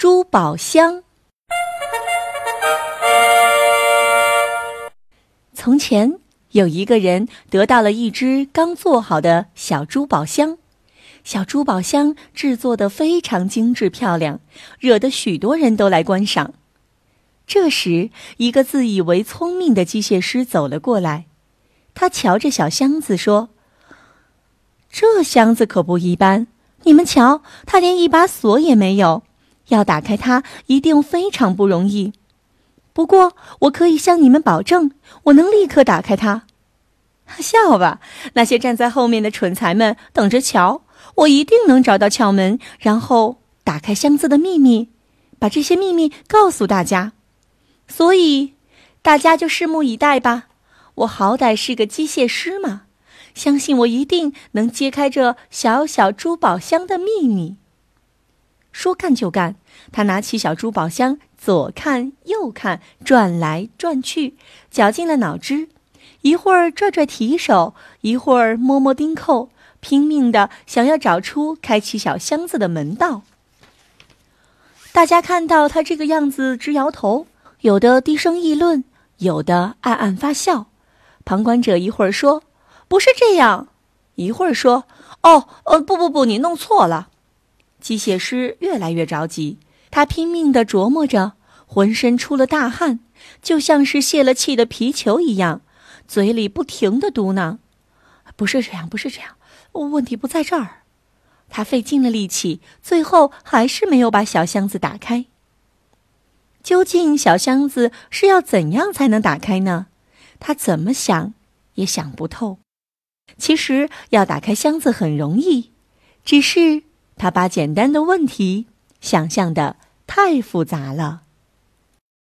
珠宝箱。从前有一个人得到了一只刚做好的小珠宝箱，小珠宝箱制作的非常精致漂亮，惹得许多人都来观赏。这时，一个自以为聪明的机械师走了过来，他瞧着小箱子说：“这箱子可不一般，你们瞧，它连一把锁也没有，要打开它一定非常不容易。不过，我可以向你们保证，我能立刻打开它。笑吧，那些站在后面的蠢材们，等着瞧！我一定能找到窍门，然后打开箱子的秘密，把这些秘密告诉大家。”所以，大家就拭目以待吧。我好歹是个机械师嘛，相信我一定能揭开这小小珠宝箱的秘密。说干就干，他拿起小珠宝箱，左看右看，转来转去，绞尽了脑汁，一会儿拽拽提手，一会儿摸摸钉扣，拼命的想要找出开启小箱子的门道。大家看到他这个样子，直摇头。有的低声议论，有的暗暗发笑。旁观者一会儿说：“不是这样。”一会儿说：“哦，呃，不不不，你弄错了。”机械师越来越着急，他拼命地琢磨着，浑身出了大汗，就像是泄了气的皮球一样，嘴里不停地嘟囔：“不是这样，不是这样，问题不在这儿。”他费尽了力气，最后还是没有把小箱子打开。究竟小箱子是要怎样才能打开呢？他怎么想也想不透。其实要打开箱子很容易，只是他把简单的问题想象的太复杂了。